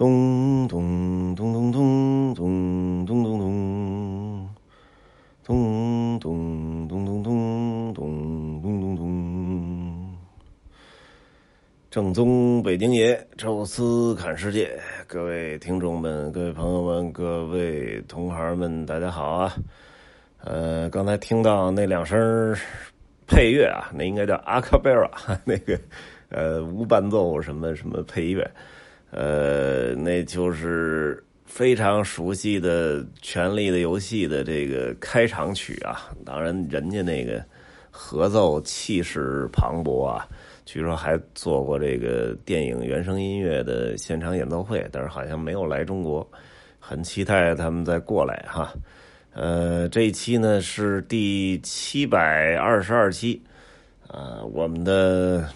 咚咚咚咚咚咚咚咚咚，咚咚咚咚咚咚咚咚咚。正宗北京爷，宙斯看世界，各位听众们、各位朋友们、各位同行们，大家好啊！呃，刚才听到那两声配乐啊，那应该叫阿卡贝拉，那个呃无伴奏什么什么配乐，呃，那就是非常熟悉的《权力的游戏》的这个开场曲啊。当然，人家那个合奏气势磅礴啊。据说还做过这个电影原声音乐的现场演奏会，但是好像没有来中国，很期待他们再过来哈。呃，这一期呢是第七百二十二期，啊，我们的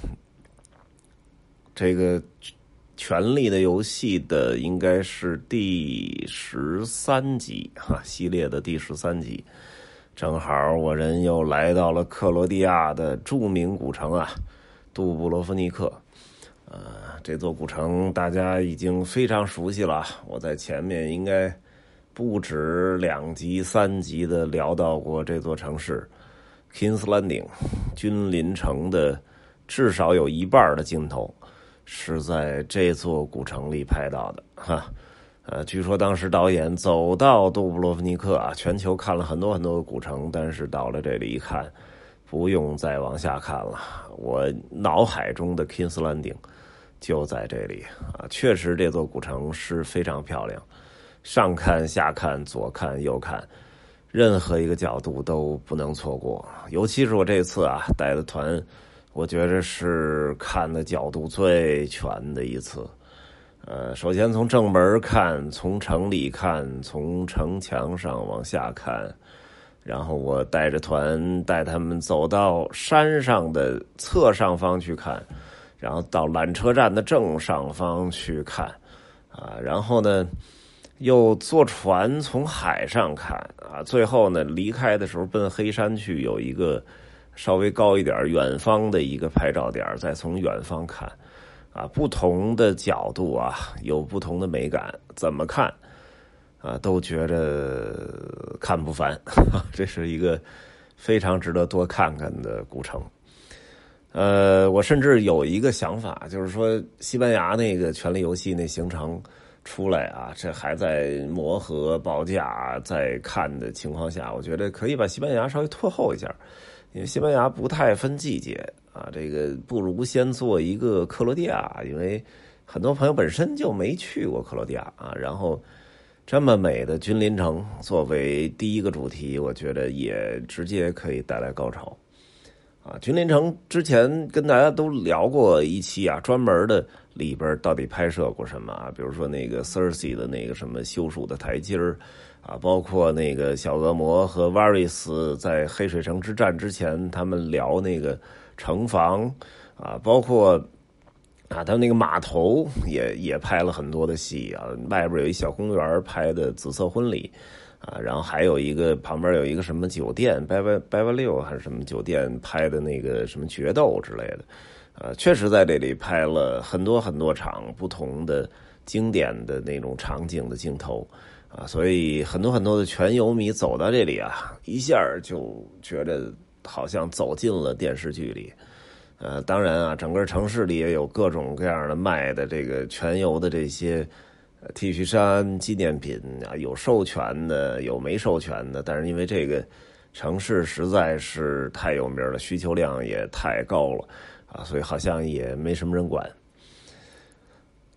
这个《权力的游戏》的应该是第十三集哈，系列的第十三集，正好我人又来到了克罗地亚的著名古城啊。杜布罗夫尼克，呃，这座古城大家已经非常熟悉了。我在前面应该不止两集、三集的聊到过这座城市，Kings Landing，君临城的至少有一半的镜头是在这座古城里拍到的，哈。呃，据说当时导演走到杜布罗夫尼克啊，全球看了很多很多的古城，但是到了这里一看。不用再往下看了，我脑海中的 Kings Landing 就在这里啊！确实，这座古城是非常漂亮，上看下看，左看右看，任何一个角度都不能错过。尤其是我这次啊带的团，我觉着是看的角度最全的一次。呃，首先从正门看，从城里看，从城墙上往下看。然后我带着团带他们走到山上的侧上方去看，然后到缆车站的正上方去看，啊，然后呢又坐船从海上看，啊，最后呢离开的时候奔黑山去，有一个稍微高一点远方的一个拍照点，再从远方看，啊，不同的角度啊有不同的美感，怎么看？啊，都觉着看不烦，这是一个非常值得多看看的古城。呃，我甚至有一个想法，就是说，西班牙那个《权力游戏》那行程出来啊，这还在磨合报价，在看的情况下，我觉得可以把西班牙稍微拖后一下，因为西班牙不太分季节啊，这个不如先做一个克罗地亚，因为很多朋友本身就没去过克罗地亚啊，然后。这么美的君临城作为第一个主题，我觉得也直接可以带来高潮。啊，君临城之前跟大家都聊过一期啊，专门的里边到底拍摄过什么啊？比如说那个 Cersei 的那个什么修树的台阶儿啊，包括那个小恶魔和 Varys 在黑水城之战之前，他们聊那个城防啊，包括。啊，他们那个码头也也拍了很多的戏啊，外边有一小公园拍的紫色婚礼啊，然后还有一个旁边有一个什么酒店，拜拜拜拜六还是什么酒店拍的那个什么决斗之类的，呃，确实在这里拍了很多很多场不同的经典的那种场景的镜头啊，所以很多很多的全游迷走到这里啊，一下就觉得好像走进了电视剧里。呃，当然啊，整个城市里也有各种各样的卖的这个全游的这些 T 恤衫、纪念品啊，有授权的，有没授权的。但是因为这个城市实在是太有名了，需求量也太高了啊，所以好像也没什么人管。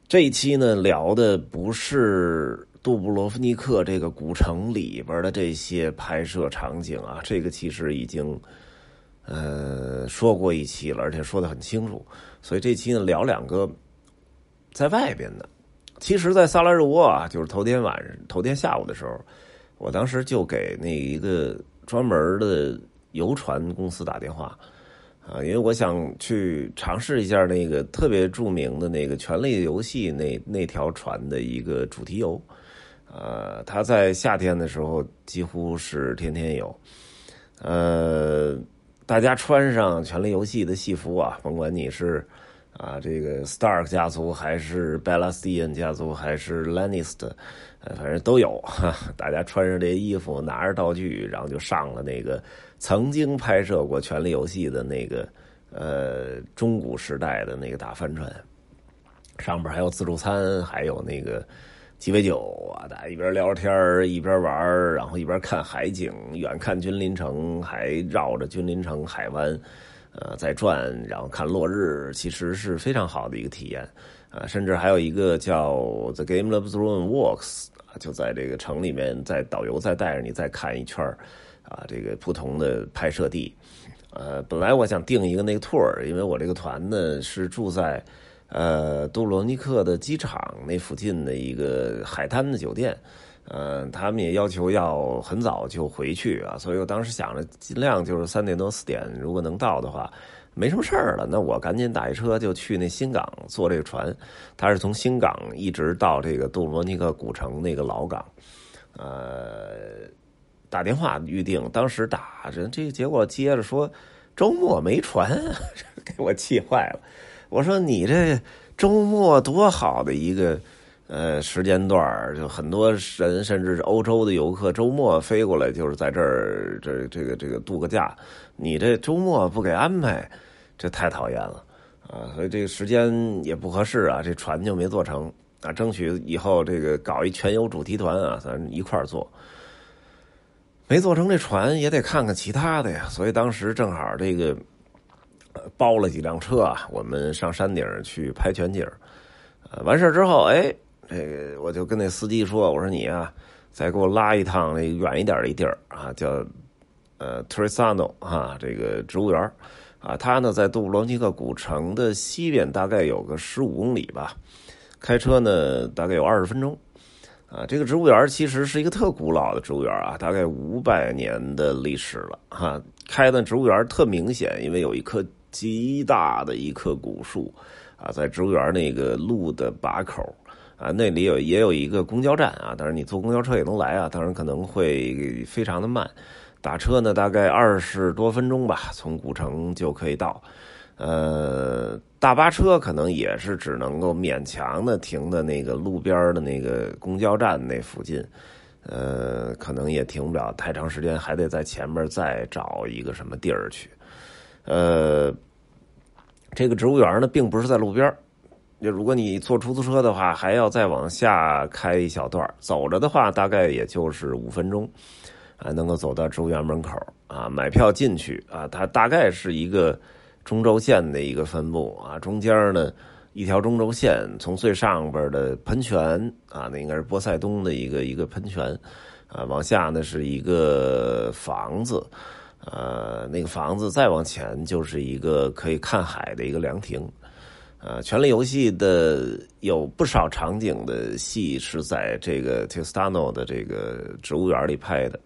这一期呢，聊的不是杜布罗夫尼克这个古城里边的这些拍摄场景啊，这个其实已经。呃，说过一期了，而且说的很清楚，所以这期呢聊两个在外边的。其实，在萨拉热窝啊，就是头天晚上、头天下午的时候，我当时就给那一个专门的游船公司打电话啊，因为我想去尝试一下那个特别著名的那个《权力游戏》那那条船的一个主题游。呃，它在夏天的时候几乎是天天有，呃。大家穿上《权力游戏》的戏服啊，甭管你是啊，这个 Stark 家族还是 Belastian 家族还是 Lannister，呃，反正都有哈。大家穿上这衣服，拿着道具，然后就上了那个曾经拍摄过《权力游戏》的那个呃中古时代的那个大帆船，上边还有自助餐，还有那个。鸡尾酒啊，大家一边聊天一边玩然后一边看海景，远看君临城，还绕着君临城海湾，呃，在转，然后看落日，其实是非常好的一个体验啊。甚至还有一个叫 The Game of Thronewalks，就在这个城里面，在导游再带着你再看一圈啊，这个不同的拍摄地。呃，本来我想订一个那个 tour，因为我这个团呢是住在。呃，杜罗尼克的机场那附近的一个海滩的酒店，呃，他们也要求要很早就回去啊，所以我当时想着尽量就是三点多四点，如果能到的话，没什么事儿了，那我赶紧打一车就去那新港坐这个船，他是从新港一直到这个杜罗尼克古城那个老港，呃，打电话预定，当时打着这结果接着说周末没船，给我气坏了。我说你这周末多好的一个呃时间段就很多人甚至是欧洲的游客周末飞过来，就是在这儿这这个这个度个假。你这周末不给安排，这太讨厌了啊！所以这个时间也不合适啊，这船就没做成啊。争取以后这个搞一全游主题团啊，咱一块儿做。没做成这船也得看看其他的呀，所以当时正好这个。包了几辆车啊，我们上山顶去拍全景。完事之后，哎，这个我就跟那司机说：“我说你啊，再给我拉一趟那远一点的地儿啊，叫呃 Trisano 啊，这个植物园啊。它呢在杜布罗尼克古城的西边，大概有个十五公里吧。开车呢大概有二十分钟。啊，这个植物园其实是一个特古老的植物园啊，大概五百年的历史了哈。开的植物园特明显，因为有一棵。极大的一棵古树，啊，在植物园那个路的把口，啊，那里有也有一个公交站啊，当然你坐公交车也能来啊，当然可能会非常的慢，打车呢大概二十多分钟吧，从古城就可以到，呃，大巴车可能也是只能够勉强的停在那个路边的那个公交站那附近，呃，可能也停不了太长时间，还得在前面再找一个什么地儿去。呃，这个植物园呢，并不是在路边就如果你坐出租车的话，还要再往下开一小段走着的话，大概也就是五分钟，啊，能够走到植物园门口啊，买票进去啊。它大概是一个中轴线的一个分布啊，中间呢一条中轴线，从最上边的喷泉啊，那应该是波塞冬的一个一个喷泉啊，往下呢是一个房子。呃，那个房子再往前就是一个可以看海的一个凉亭。呃，权力游戏的有不少场景的戏是在这个 Tistano 的这个植物园里拍的。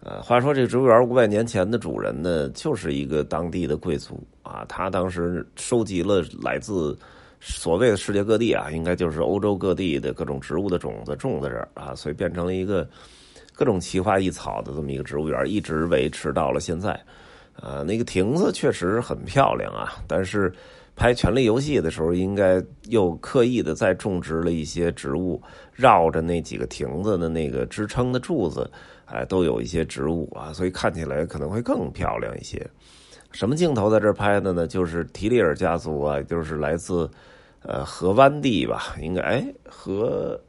呃，话说这个植物园五百年前的主人呢，就是一个当地的贵族啊，他当时收集了来自所谓的世界各地啊，应该就是欧洲各地的各种植物的种子种在这儿啊，所以变成了一个。各种奇花异草的这么一个植物园，一直维持到了现在。啊，那个亭子确实很漂亮啊，但是拍《权力游戏》的时候，应该又刻意的再种植了一些植物，绕着那几个亭子的那个支撑的柱子，哎，都有一些植物啊，所以看起来可能会更漂亮一些。什么镜头在这儿拍的呢？就是提利尔家族啊，就是来自呃河湾地吧，应该哎河。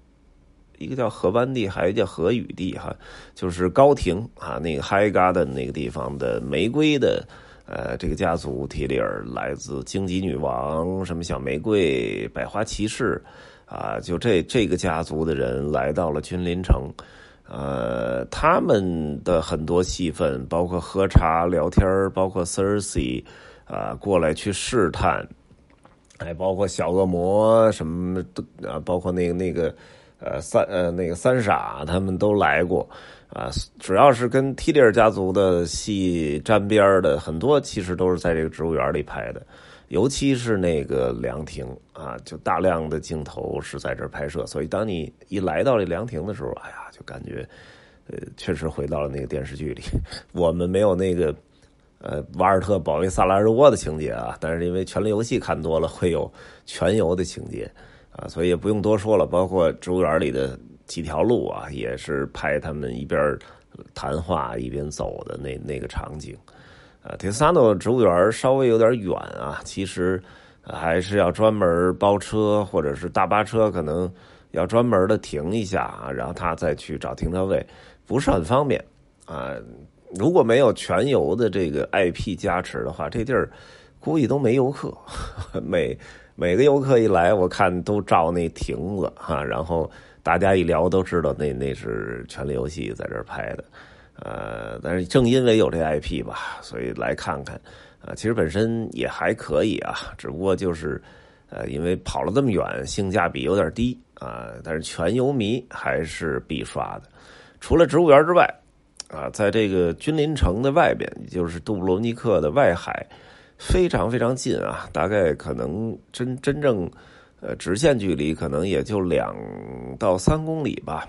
一个叫河湾地，还有叫河雨地，哈，就是高庭啊，那个 High Garden 那个地方的玫瑰的，呃，这个家族提里尔来自荆棘女王，什么小玫瑰、百花骑士，啊，就这这个家族的人来到了君临城，呃，他们的很多戏份，包括喝茶聊天包括 Cersei 啊过来去试探，还包括小恶魔什么的啊，包括那个那个。呃，三呃那个三傻他们都来过，啊，主要是跟提里尔家族的戏沾边的很多，其实都是在这个植物园里拍的，尤其是那个凉亭啊，就大量的镜头是在这儿拍摄，所以当你一来到这凉亭的时候，哎呀，就感觉，呃，确实回到了那个电视剧里。我们没有那个呃瓦尔特保卫萨拉热窝的情节啊，但是因为《权力游戏》看多了，会有全游的情节啊，所以也不用多说了。包括植物园里的几条路啊，也是拍他们一边谈话一边走的那那个场景。啊，铁萨诺植物园稍微有点远啊，其实还是要专门包车或者是大巴车，可能要专门的停一下啊，然后他再去找停车位，不是很方便啊。如果没有全游的这个 IP 加持的话，这地儿估计都没游客。每每个游客一来，我看都照那亭子哈，然后大家一聊都知道那那是《权力游戏》在这儿拍的。呃，但是正因为有这 IP 吧，所以来看看，啊，其实本身也还可以啊，只不过就是，呃，因为跑了这么远，性价比有点低啊。但是全游迷还是必刷的。除了植物园之外，啊，在这个君临城的外边，也就是杜布罗尼克的外海，非常非常近啊，大概可能真真正，呃，直线距离可能也就两到三公里吧，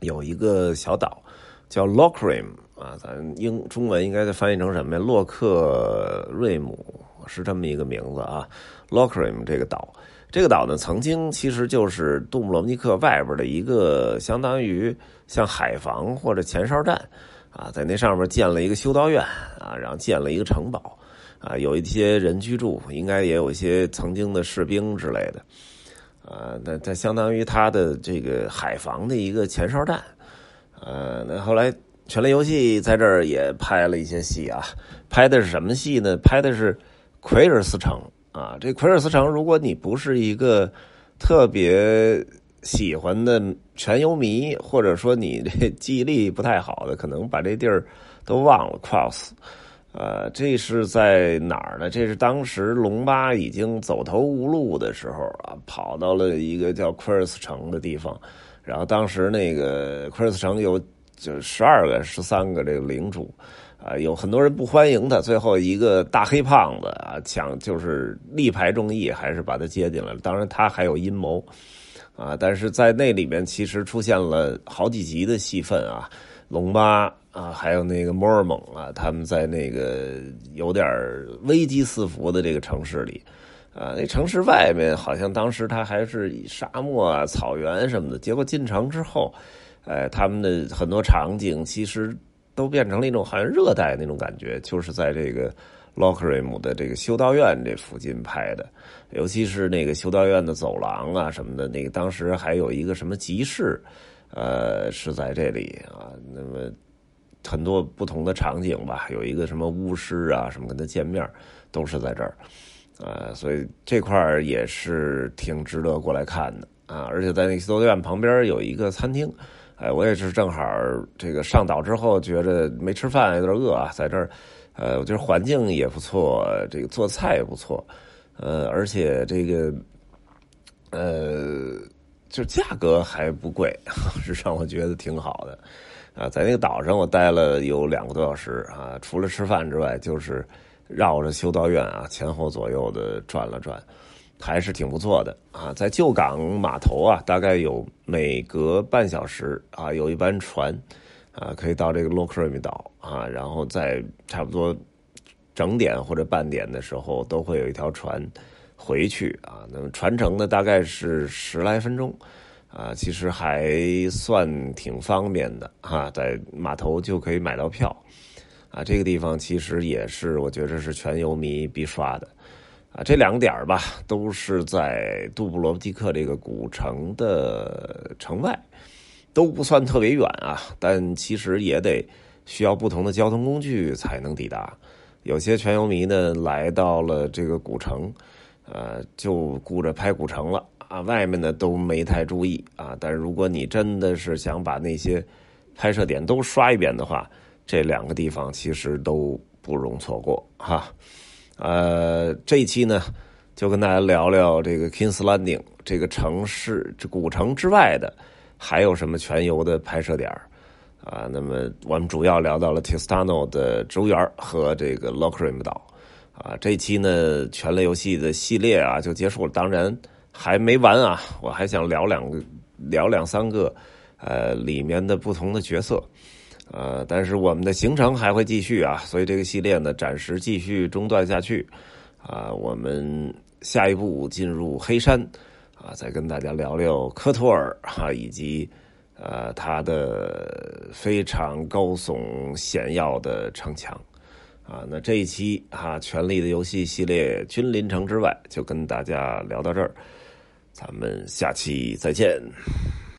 有一个小岛。叫 Lockrim 啊，咱英中文应该翻译成什么呀？洛克瑞姆是这么一个名字啊。Lockrim 这个岛，这个岛呢，曾经其实就是杜姆罗尼克外边的一个相当于像海防或者前哨站啊，在那上面建了一个修道院啊，然后建了一个城堡啊，有一些人居住，应该也有一些曾经的士兵之类的啊，那它相当于它的这个海防的一个前哨站。呃，那后来《权力游戏》在这儿也拍了一些戏啊，拍的是什么戏呢？拍的是奎尔斯城啊。这奎尔斯城，如果你不是一个特别喜欢的全游迷，或者说你这记忆力不太好的，可能把这地儿都忘了。Cross，呃，这是在哪儿呢？这是当时龙巴已经走投无路的时候啊，跑到了一个叫奎尔斯城的地方。然后当时那个奎尔斯城有就十二个、十三个这个领主，啊，有很多人不欢迎他。最后一个大黑胖子啊，抢就是力排众议，还是把他接进来了。当然他还有阴谋，啊，但是在那里面其实出现了好几集的戏份啊，龙巴啊，还有那个摩尔蒙啊，他们在那个有点危机四伏的这个城市里。啊，那城市外面好像当时它还是以沙漠啊、草原什么的。结果进城之后，哎，他们的很多场景其实都变成了一种好像热带那种感觉，就是在这个洛克瑞姆的这个修道院这附近拍的。尤其是那个修道院的走廊啊什么的，那个当时还有一个什么集市，呃，是在这里啊。那么很多不同的场景吧，有一个什么巫师啊什么跟他见面，都是在这儿。呃，所以这块儿也是挺值得过来看的啊！而且在那个修道院旁边有一个餐厅，哎，我也是正好这个上岛之后觉着没吃饭，有点饿啊，在这儿，呃，我觉得环境也不错，这个做菜也不错，呃，而且这个，呃，就价格还不贵，是让我觉得挺好的啊！在那个岛上我待了有两个多小时啊，除了吃饭之外，就是。绕着修道院啊，前后左右的转了转，还是挺不错的啊。在旧港码头啊，大概有每隔半小时啊，有一班船啊，可以到这个洛克瑞米岛啊，然后在差不多整点或者半点的时候，都会有一条船回去啊。那么船程呢，大概是十来分钟啊，其实还算挺方便的啊，在码头就可以买到票。啊，这个地方其实也是我觉得是全游迷必刷的，啊，这两个点吧，都是在杜布罗夫尼克这个古城的城外，都不算特别远啊，但其实也得需要不同的交通工具才能抵达。有些全游迷呢来到了这个古城，呃，就顾着拍古城了啊，外面呢都没太注意啊。但是如果你真的是想把那些拍摄点都刷一遍的话，这两个地方其实都不容错过哈，呃，这一期呢就跟大家聊聊这个 Kings Landing 这个城市，这古城之外的还有什么全游的拍摄点啊？那么我们主要聊到了 Tistano 的植物园和这个 Lockrim 岛啊。这期呢，全类游戏的系列啊就结束了，当然还没完啊，我还想聊两个，聊两三个呃里面的不同的角色。呃，但是我们的行程还会继续啊，所以这个系列呢暂时继续中断下去啊。我们下一步进入黑山啊，再跟大家聊聊科托尔哈，以及呃他的非常高耸险要的城墙啊。那这一期哈《权力的游戏》系列《君临城之外》就跟大家聊到这儿，咱们下期再见。